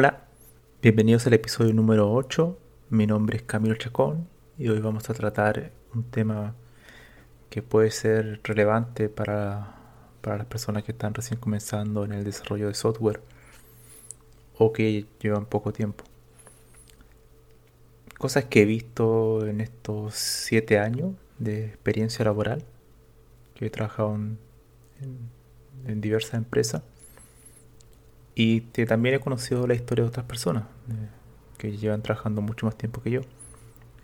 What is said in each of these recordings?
Hola, bienvenidos al episodio número 8. Mi nombre es Camilo Chacón y hoy vamos a tratar un tema que puede ser relevante para, las personas que están recién comenzando en el desarrollo de software o que llevan poco tiempo. Cosas que he visto en estos 7 años de experiencia laboral, que he trabajado en diversas empresas y también he conocido la historia de otras personas eh, que llevan trabajando mucho más tiempo que yo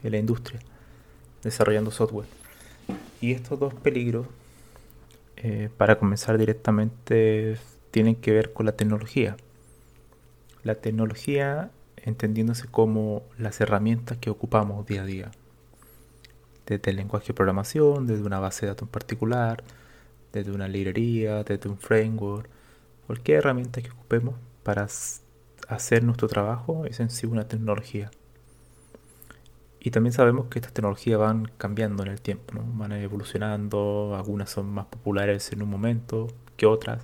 en la industria, desarrollando software. Y estos dos peligros, eh, para comenzar directamente, tienen que ver con la tecnología. La tecnología entendiéndose como las herramientas que ocupamos día a día. Desde el lenguaje de programación, desde una base de datos en particular, desde una librería, desde un framework, Cualquier herramienta que ocupemos para hacer nuestro trabajo es en sí una tecnología. Y también sabemos que estas tecnologías van cambiando en el tiempo, van evolucionando, algunas son más populares en un momento que otras,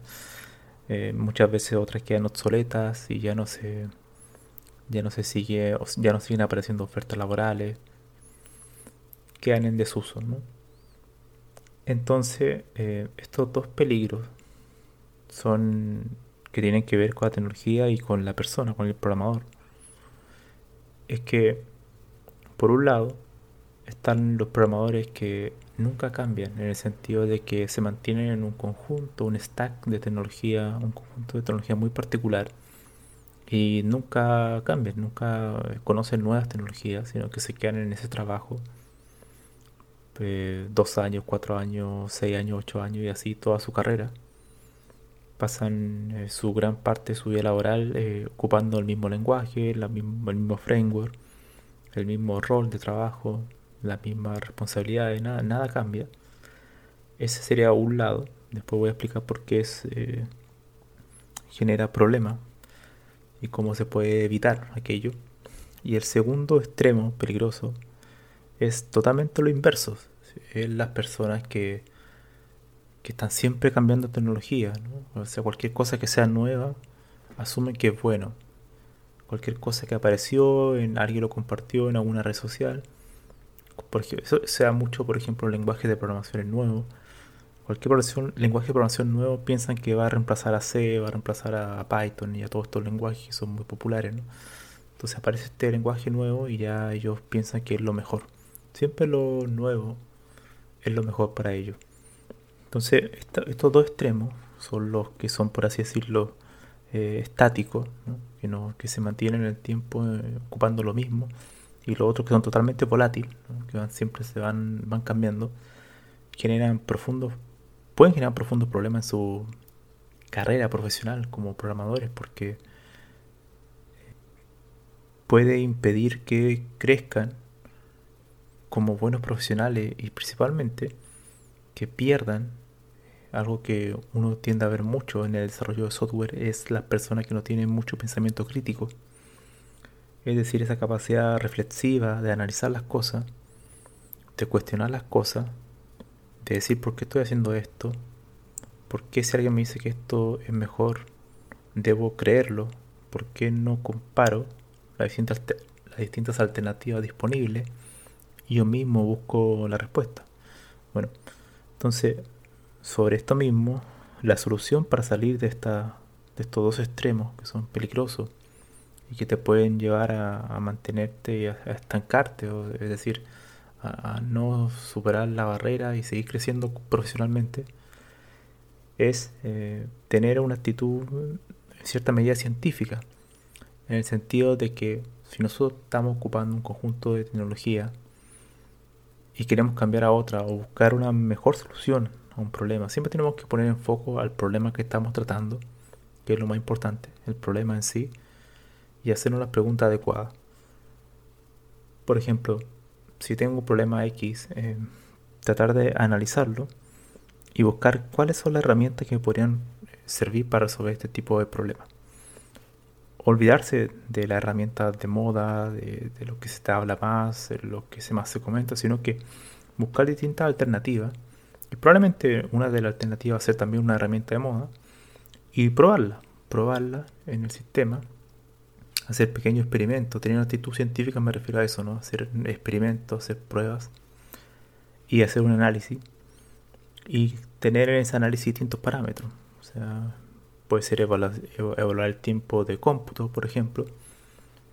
eh, muchas veces otras quedan obsoletas y ya no se ya no se sigue ya no siguen apareciendo ofertas laborales, quedan en desuso, Entonces, eh, estos dos peligros son que tienen que ver con la tecnología y con la persona, con el programador. Es que, por un lado, están los programadores que nunca cambian, en el sentido de que se mantienen en un conjunto, un stack de tecnología, un conjunto de tecnología muy particular, y nunca cambian, nunca conocen nuevas tecnologías, sino que se quedan en ese trabajo eh, dos años, cuatro años, seis años, ocho años y así toda su carrera pasan eh, su gran parte de su vida laboral eh, ocupando el mismo lenguaje, el mismo framework, el mismo rol de trabajo, la misma responsabilidad, nada, nada cambia. Ese sería un lado. Después voy a explicar por qué es, eh, genera problemas y cómo se puede evitar aquello. Y el segundo extremo peligroso es totalmente lo inverso. Es las personas que que están siempre cambiando tecnología, ¿no? O sea, cualquier cosa que sea nueva, asumen que es bueno. Cualquier cosa que apareció, en, alguien lo compartió en alguna red social. Por eso sea mucho, por ejemplo, lenguaje de programación nuevo. Cualquier lenguaje de programación nuevo piensan que va a reemplazar a C, va a reemplazar a, Python y a todos estos lenguajes que son muy populares. ¿no? Entonces aparece este lenguaje nuevo y ya ellos piensan que es lo mejor. Siempre lo nuevo es lo mejor para ellos. Entonces, estos dos extremos son los que son, por así decirlo, eh, estáticos, Que, no, que se mantienen en el tiempo eh, ocupando lo mismo, y los otros que son totalmente volátiles, que van, siempre se van, van cambiando, generan profundos, pueden generar profundos problemas en su carrera profesional como programadores, porque puede impedir que crezcan como buenos profesionales y principalmente que pierdan algo que uno tiende a ver mucho en el desarrollo de software es las personas que no tienen mucho pensamiento crítico. Es decir, esa capacidad reflexiva de analizar las cosas, de cuestionar las cosas, de decir por qué estoy haciendo esto, por qué si alguien me dice que esto es mejor, debo creerlo, por qué no comparo las distintas, las distintas alternativas disponibles y yo mismo busco la respuesta. Bueno, entonces sobre esto mismo, la solución para salir de, esta, de estos dos extremos que son peligrosos y que te pueden llevar a, mantenerte y a, estancarte, o, es decir, a, no superar la barrera y seguir creciendo profesionalmente, es eh, tener una actitud en cierta medida científica, en el sentido de que si nosotros estamos ocupando un conjunto de tecnología y queremos cambiar a otra o buscar una mejor solución a un problema. Siempre tenemos que poner en foco al problema que estamos tratando, que es lo más importante, el problema en sí, y hacernos las preguntas adecuadas. Por ejemplo, si tengo un problema X, eh, tratar de analizarlo y buscar cuáles son las herramientas que me podrían servir para resolver este tipo de problemas. Olvidarse de la herramienta de moda, de, lo que se habla más, de lo que se más se comenta, sino que buscar distintas alternativas y probablemente una de las alternativas va a ser también una herramienta de moda y probarla, probarla en el sistema, hacer pequeños experimentos, tener una actitud científica me refiero a eso, ¿no? Hacer experimentos, hacer pruebas y hacer un análisis y tener en ese análisis distintos parámetros. O sea, puede ser evaluar, el tiempo de cómputo, por ejemplo.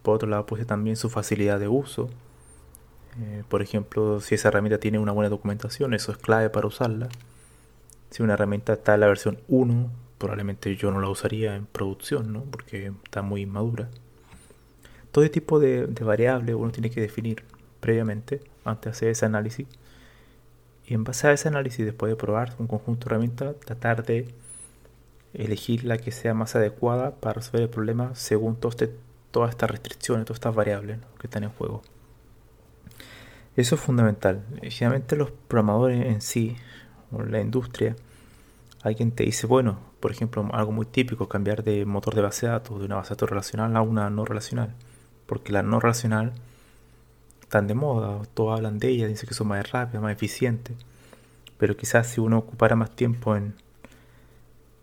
Por otro lado, puede ser también su facilidad de uso, eh, por ejemplo, si esa herramienta tiene una buena documentación, eso es clave para usarla. Si una herramienta está en la versión 1, probablemente yo no la usaría en producción, ¿no? porque está muy madura. Todo este tipo de, de variables uno tiene que definir previamente antes de hacer ese análisis. Y en base a ese análisis, después de probar un conjunto de herramientas, tratar de elegir la que sea más adecuada para resolver el problema según este, todas estas restricciones, todas estas variables que están en juego. Eso es fundamental. Generalmente los programadores en sí, o la industria, alguien te dice, bueno, por ejemplo, algo muy típico, cambiar de motor de base de datos, de una base de datos relacional a una no relacional. Porque la no relacional están de moda, todos hablan de ella, dicen que son más rápidas, más eficientes. Pero quizás si uno ocupara más tiempo en,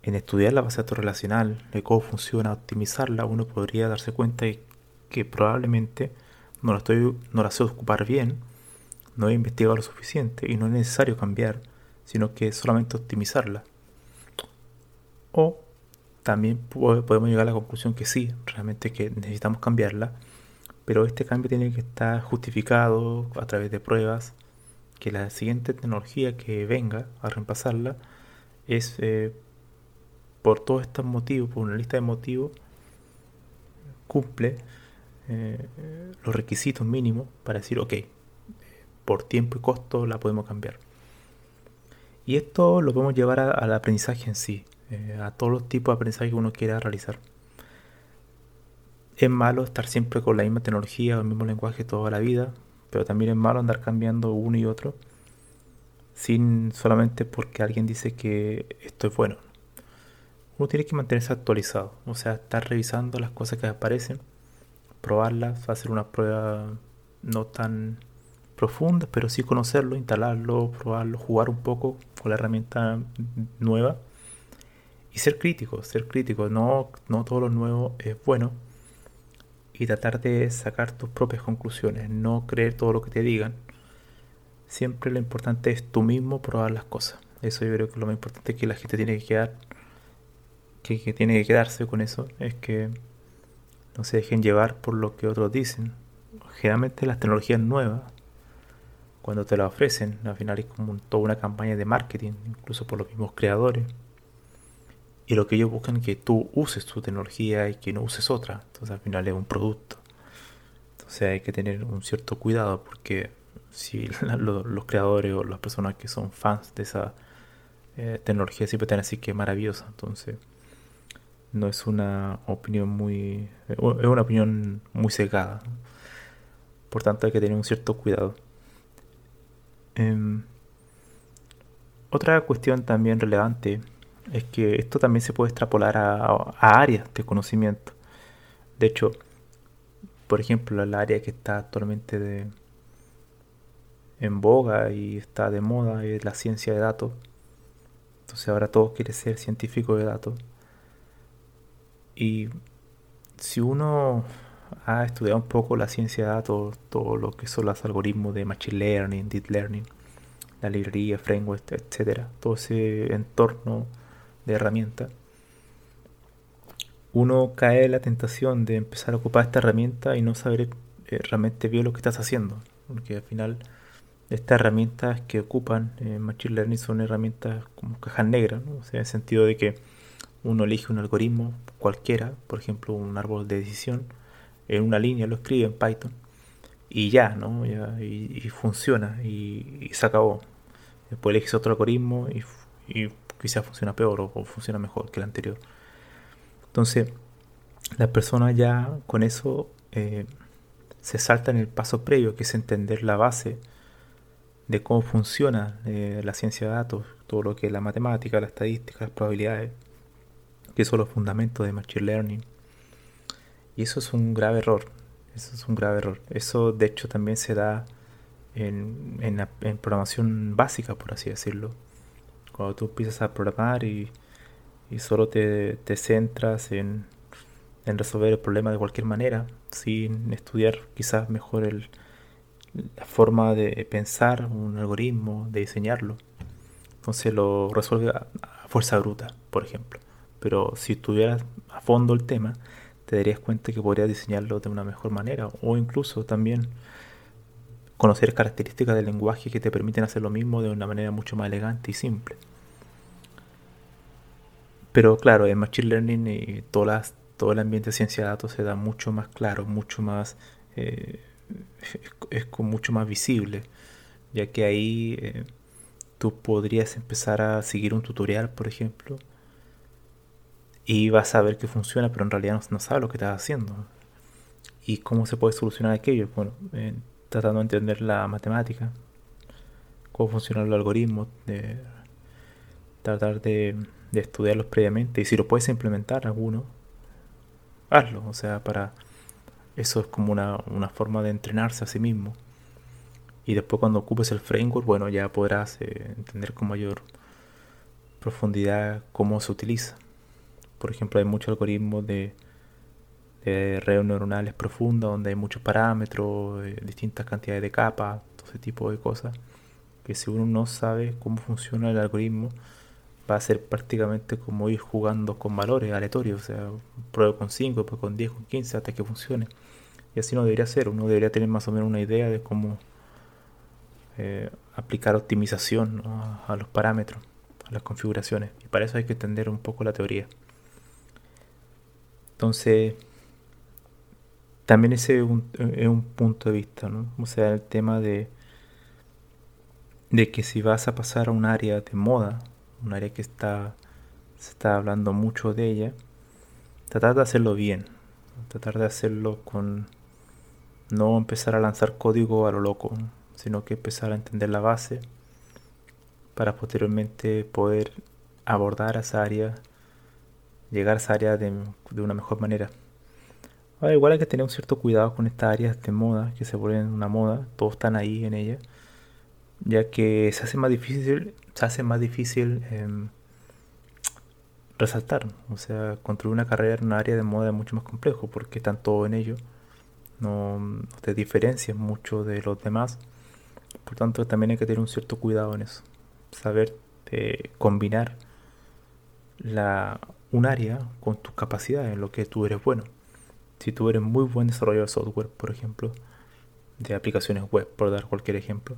en estudiar la base de datos relacional, de cómo funciona, optimizarla, uno podría darse cuenta de que probablemente no la, estoy, no la sé ocupar bien no he investigado lo suficiente y no es necesario cambiar, sino que solamente optimizarla. O también podemos llegar a la conclusión que sí, realmente que necesitamos cambiarla, pero este cambio tiene que estar justificado a través de pruebas, que la siguiente tecnología que venga a reemplazarla es eh, por todos estos motivos, por una lista de motivos, cumple eh, los requisitos mínimos para decir, ok, por tiempo y costo la podemos cambiar. Y esto lo podemos llevar al aprendizaje en sí, eh, a todos los tipos de aprendizaje que uno quiera realizar. Es malo estar siempre con la misma tecnología o el mismo lenguaje toda la vida, pero también es malo andar cambiando uno y otro sin solamente porque alguien dice que esto es bueno. Uno tiene que mantenerse actualizado, o sea, estar revisando las cosas que aparecen, probarlas, hacer una prueba no tan profundas, pero sí conocerlo, instalarlo, probarlo, jugar un poco con la herramienta nueva y ser crítico, ser crítico, no, no todo lo nuevo es bueno y tratar de sacar tus propias conclusiones, no creer todo lo que te digan. Siempre lo importante es tú mismo probar las cosas. Eso yo creo que lo más importante que la gente tiene que quedar, que, tiene que quedarse con eso, es que no se dejen llevar por lo que otros dicen. Generalmente las tecnologías nuevas cuando te la ofrecen. Al final es como toda una campaña de marketing, incluso por los mismos creadores. Y lo que ellos buscan es que tú uses tu tecnología y que no uses otra. Entonces al final es un producto. Entonces hay que tener un cierto cuidado porque si los, creadores o las personas que son fans de esa eh, tecnología siempre te van a decir que es maravillosa. Entonces no es una opinión muy... es una opinión muy cegada. Por tanto hay que tener un cierto cuidado. Em, otra cuestión también relevante es que esto también se puede extrapolar a, áreas de conocimiento. De hecho, por ejemplo, el área que está actualmente de, en boga y está de moda es la ciencia de datos. Entonces ahora todo quiere ser científico de datos. Y si uno ha estudiado un poco la ciencia de datos, todo lo que son los algoritmos de Machine Learning, Deep Learning, la librería, framework, etcétera, todo ese entorno de herramientas, uno cae en la tentación de empezar a ocupar esta herramienta y no saber eh, realmente bien lo que estás haciendo. Porque al final estas herramientas que ocupan eh, Machine Learning son herramientas como cajas negras, o sea, en el sentido de que uno elige un algoritmo cualquiera, por ejemplo un árbol de decisión, en una línea lo escribe en Python y ya, ¿no? y, funciona y, se acabó. Después eliges otro algoritmo y, y quizás funciona peor o, funciona mejor que el anterior. Entonces, la persona ya con eso eh, se salta en el paso previo, que es entender la base de cómo funciona eh, la ciencia de datos, todo lo que es la matemática, la estadística, las probabilidades, que son los fundamentos de Machine Learning. Y eso es un grave error. Eso es un grave error. Eso de hecho también se da en, en, programación básica, por así decirlo. Cuando tú empiezas a programar y, y solo te, te centras en, en resolver el problema de cualquier manera, sin estudiar quizás mejor el, la forma de pensar un algoritmo, de diseñarlo. Entonces lo resuelve a, fuerza bruta, por ejemplo. Pero si estuvieras a fondo el tema, te darías cuenta que podrías diseñarlo de una mejor manera. O incluso también conocer características del lenguaje que te permiten hacer lo mismo de una manera mucho más elegante y simple. Pero claro, en Machine Learning y todo el ambiente de ciencia de datos se da mucho más claro, mucho más... Eh, es, mucho más visible, ya que ahí eh, tú podrías empezar a seguir un tutorial, por ejemplo, y vas a ver que funciona, pero en realidad no, sabes lo que estás haciendo. ¿Y cómo se puede solucionar aquello? Bueno, eh, tratando de entender la matemática, cómo funcionan los algoritmos, de tratar de, de estudiarlos previamente, y si lo puedes implementar alguno, hazlo, o sea, para eso es como una, forma de entrenarse a sí mismo. Y después cuando ocupes el framework, bueno, ya podrás eh, entender con mayor profundidad cómo se utiliza. Por ejemplo, hay muchos algoritmos de, de redes neuronales profundas donde hay muchos parámetros, eh, distintas cantidades de capas, todo ese tipo de cosas. Que si uno no sabe cómo funciona el algoritmo, va a ser prácticamente como ir jugando con valores aleatorios. O sea, pruebo con 5, después con 10, con 15 hasta que funcione. Y así no debería ser, uno debería tener más o menos una idea de cómo eh, aplicar optimización a los parámetros, a las configuraciones. Y para eso hay que entender un poco la teoría. Entonces, también ese es un, punto de vista, ¿no? O sea, el tema de, de que si vas a pasar a un área de moda, un área que está, se está hablando mucho de ella, tratar de hacerlo bien, tratar de hacerlo con no empezar a lanzar código a lo loco, sino que empezar a entender la base para posteriormente poder abordar esa área, llegar a esa área de, una mejor manera. Ahora, igual hay que tener un cierto cuidado con estas áreas de moda, que se vuelven una moda, todos están ahí en ella, ya que se hace más difícil, se hace más difícil em, resaltar. O sea, construir una carrera en un área de moda es mucho más complejo porque están todos en ello no, te diferencias mucho de los demás. Por tanto, también hay que tener un cierto cuidado en eso. Saber eh, combinar la, un área con tus capacidades, en lo que tú eres bueno. Si tú eres muy buen desarrollador de software, por ejemplo, de aplicaciones web, por dar cualquier ejemplo,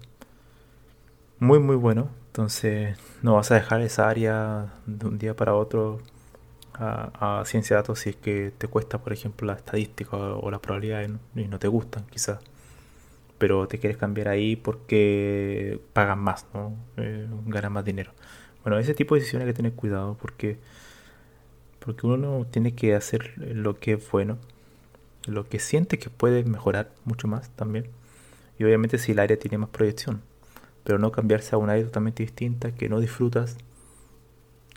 muy muy bueno, entonces no vas a dejar esa área de un día para otro a, ciencia de datos si es que te cuesta, por ejemplo, la estadística o, la probabilidad y no, te gustan, quizás. Pero te quieres cambiar ahí porque pagan más, ¿no? Eh, ganan más dinero. Bueno, ese tipo de decisiones hay que tener cuidado porque, porque uno tiene que hacer lo que es bueno, lo que siente que puede mejorar mucho más también. Y obviamente si el área tiene más proyección. pero no cambiarse a una área totalmente distinta que no disfrutas,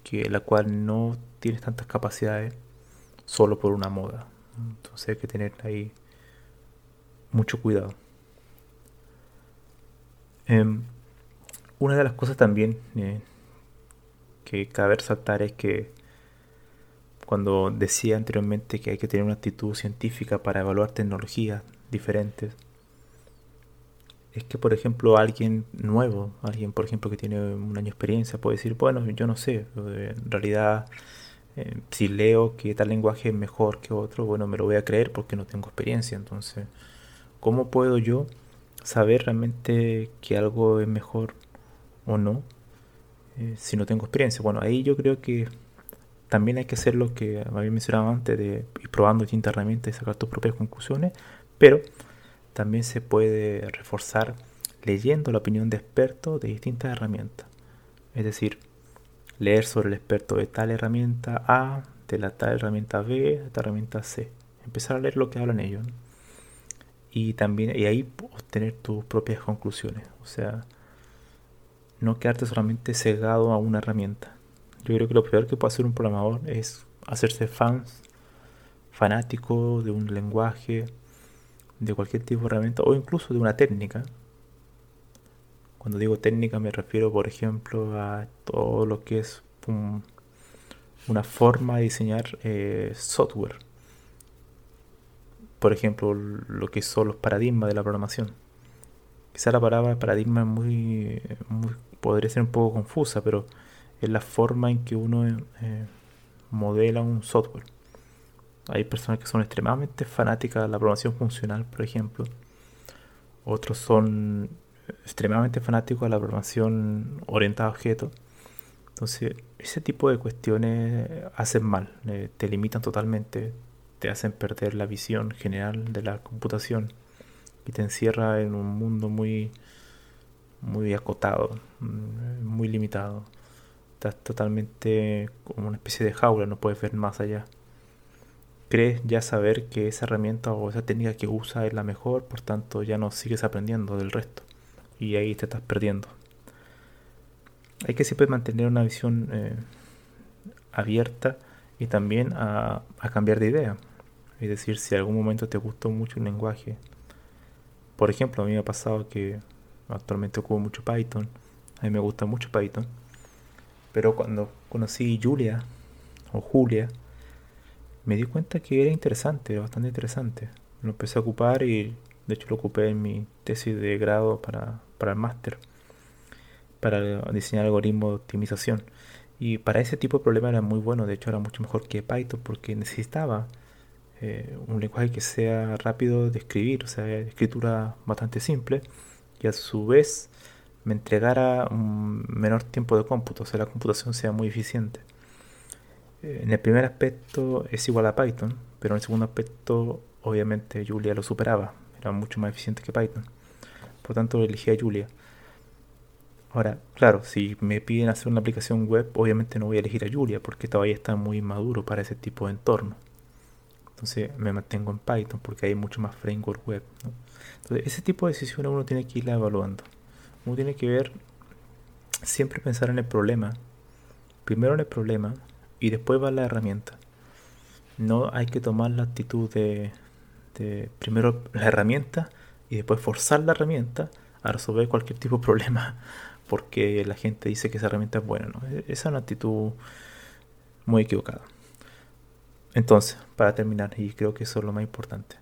que la cual no tienes tantas capacidades solo por una moda. Entonces hay que tener ahí mucho cuidado. Em, una de las cosas también eh, que cabe resaltar es que cuando decía anteriormente que hay que tener una actitud científica para evaluar tecnologías diferentes, es que, por ejemplo, alguien nuevo, alguien, por ejemplo, que tiene un año de experiencia, puede decir, bueno, yo no sé, en realidad, eh, si leo que tal lenguaje es mejor que otro, bueno, me lo voy a creer porque no tengo experiencia. Entonces, ¿cómo puedo yo saber realmente que algo es mejor o no eh, si no tengo experiencia? Bueno, ahí yo creo que también hay que hacer lo que había mencionado antes de ir probando distintas herramientas y sacar tus propias conclusiones, pero también se puede reforzar leyendo la opinión de expertos de distintas herramientas. Es decir, leer sobre el experto de tal herramienta A, de la tal herramienta B, de herramienta C. Empezar a leer lo que hablan ellos. Y también, y ahí obtener tus propias conclusiones. O sea, no quedarte solamente cegado a una herramienta. Yo creo que lo peor que puede hacer un programador es hacerse fans, fanático de un lenguaje, de cualquier tipo de herramienta o incluso de una técnica. Cuando digo técnica me refiero, por ejemplo, a todo lo que es una forma de diseñar eh, software. Por ejemplo, lo que son los paradigmas de la programación. Quizá la palabra paradigma es muy, podría ser un poco confusa, pero es la forma en que uno eh, modela un software. Hay personas que son extremadamente fanáticas de la programación funcional, por ejemplo. Otros son extremadamente fanáticos de la programación orientada a objetos. Entonces, ese tipo de cuestiones hacen mal, eh, te limitan totalmente, te hacen perder la visión general de la computación y te encierra en un mundo muy, muy acotado, mm, muy limitado. Estás totalmente como una especie de jaula, no puedes ver más allá. Crees ya saber que esa herramienta o esa técnica que usa es la mejor, por tanto ya no sigues aprendiendo del resto y ahí te estás perdiendo. Hay que siempre mantener una visión eh, abierta y también a, a, cambiar de idea. Es decir, si algún momento te gustó mucho un lenguaje, por ejemplo, a mí me ha pasado que actualmente ocupo mucho Python, a mí me gusta mucho Python, pero cuando conocí Julia o Julia, me di cuenta que era interesante, bastante interesante. Lo empecé a ocupar y de hecho lo ocupé en mi tesis de grado para, el máster, para diseñar algoritmos de optimización. Y para ese tipo de problema era muy bueno, de hecho era mucho mejor que Python porque necesitaba eh, un lenguaje que sea rápido de escribir, o sea, escritura bastante simple y a su vez me entregara un menor tiempo de cómputo, o sea, la computación sea muy eficiente. Eh, en el primer aspecto es igual a Python, pero en el segundo aspecto obviamente Julia lo superaba, era mucho más eficiente que Python. Por tanto elegí a Julia. Ahora, claro, si me piden hacer una aplicación web, obviamente no voy a elegir a Julia porque todavía está muy maduro para ese tipo de entorno. Entonces me mantengo en Python porque hay mucho más framework web. Entonces ese tipo de decisiones uno tiene que irla evaluando. Tiene que ver, siempre pensar en el problema. Primero en el problema y después va la herramienta. No hay que tomar la actitud de, primero la herramienta y después forzar la herramienta a resolver cualquier tipo de problema porque la gente dice que esa herramienta es buena. ¿no? E-, esa es una actitud muy equivocada. Entonces, para terminar, y creo que eso es lo más importante,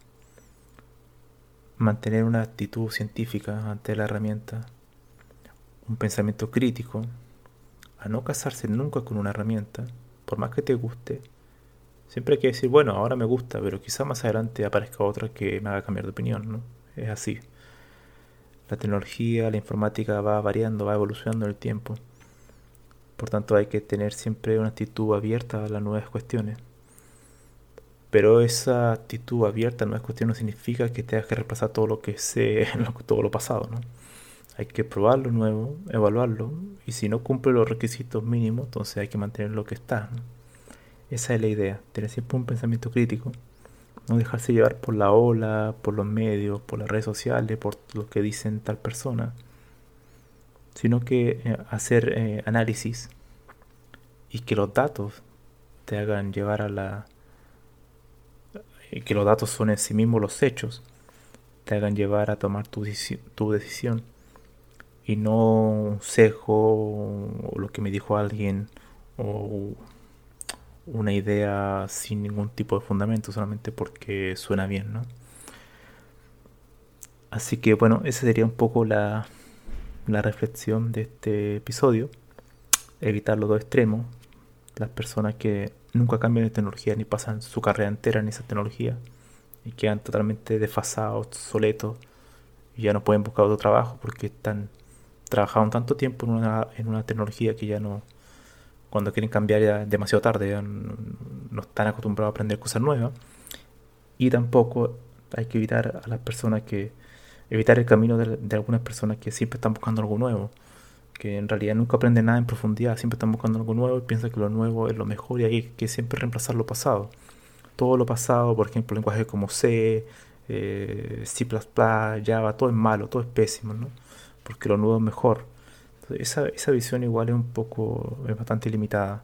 mantener una actitud científica ante la herramienta, un pensamiento crítico, a no casarse nunca con una herramienta, por más que te guste, siempre hay que decir, bueno, ahora me gusta, pero quizá más adelante aparezca otra que me haga cambiar de opinión, ¿no? Es así. La tecnología, la informática va variando, va evolucionando en el tiempo. Por tanto, hay que tener siempre una actitud abierta a las nuevas cuestiones. Pero esa actitud abierta a nuevas cuestiones no significa que tengas que repasar todo lo que sé, todo lo pasado, ¿no? Hay que probar lo nuevo, evaluarlo, y si no cumple los requisitos mínimos, entonces hay que mantener lo que está. Esa es la idea, tener siempre un pensamiento crítico, no dejarse llevar por la ola, por los medios, por las redes sociales, por lo que dicen tal persona, sino que eh, hacer eh, análisis y que los datos te hagan llevar a la... que los datos son en sí mismos los hechos, te hagan llevar a tomar tu, tu decisión y no un sesgo o lo que me dijo alguien o una idea sin ningún tipo de fundamento, solamente porque suena bien, ¿no? Así que bueno, esa sería un poco la, la reflexión de este episodio. Evitar los dos extremos. Las personas que nunca cambian de tecnología ni pasan su carrera entera en esa tecnología y quedan totalmente desfasados, obsoletos y ya no pueden buscar otro trabajo porque están trabajaron tanto tiempo en una, en una tecnología que ya no, cuando quieren cambiar ya demasiado tarde, ya no, están acostumbrados a aprender cosas nuevas. Y tampoco hay que evitar a las personas que, evitar el camino de, algunas personas que siempre están buscando algo nuevo, que en realidad nunca aprenden nada en profundidad, siempre están buscando algo nuevo y piensan que lo nuevo es lo mejor y hay que siempre reemplazar lo pasado. Todo lo pasado, por ejemplo, lenguajes como C, eh, C++, Java, todo es malo, todo es pésimo, ¿no? Porque lo nuevo es mejor. esa, esa visión igual es un poco, es bastante limitada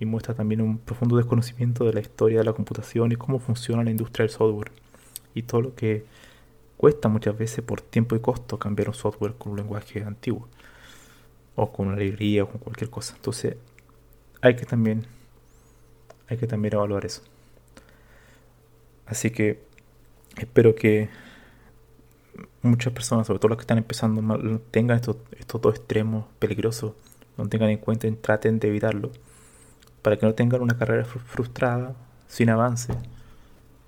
y muestra también un profundo desconocimiento de la historia de la computación y cómo funciona la industria del software y todo lo que cuesta muchas veces por tiempo y costo cambiar un software con un lenguaje antiguo o con una librería o con cualquier cosa. Entonces hay que también hay que también evaluar eso. Así que espero que muchas personas, sobre todo las que están empezando, tengan estos, estos dos extremos peligrosos, no tengan en cuenta y traten de evitarlo, para que no tengan una carrera frustrada, sin avance,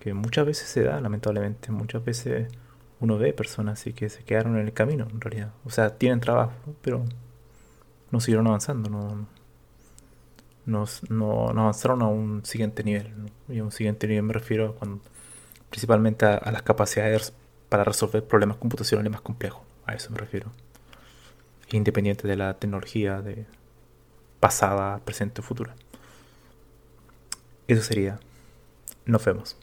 que muchas veces se da, lamentablemente, muchas veces uno ve personas así que se quedaron en el camino, en realidad. O sea, tienen trabajo, pero no siguieron avanzando, no, no, no, avanzaron a un siguiente nivel. Y a un siguiente nivel me refiero cuando, principalmente a, a las capacidades para resolver problemas computacionales más complejos. A eso me refiero. Independiente de la tecnología de pasada, presente o futura. Eso sería. Nos vemos.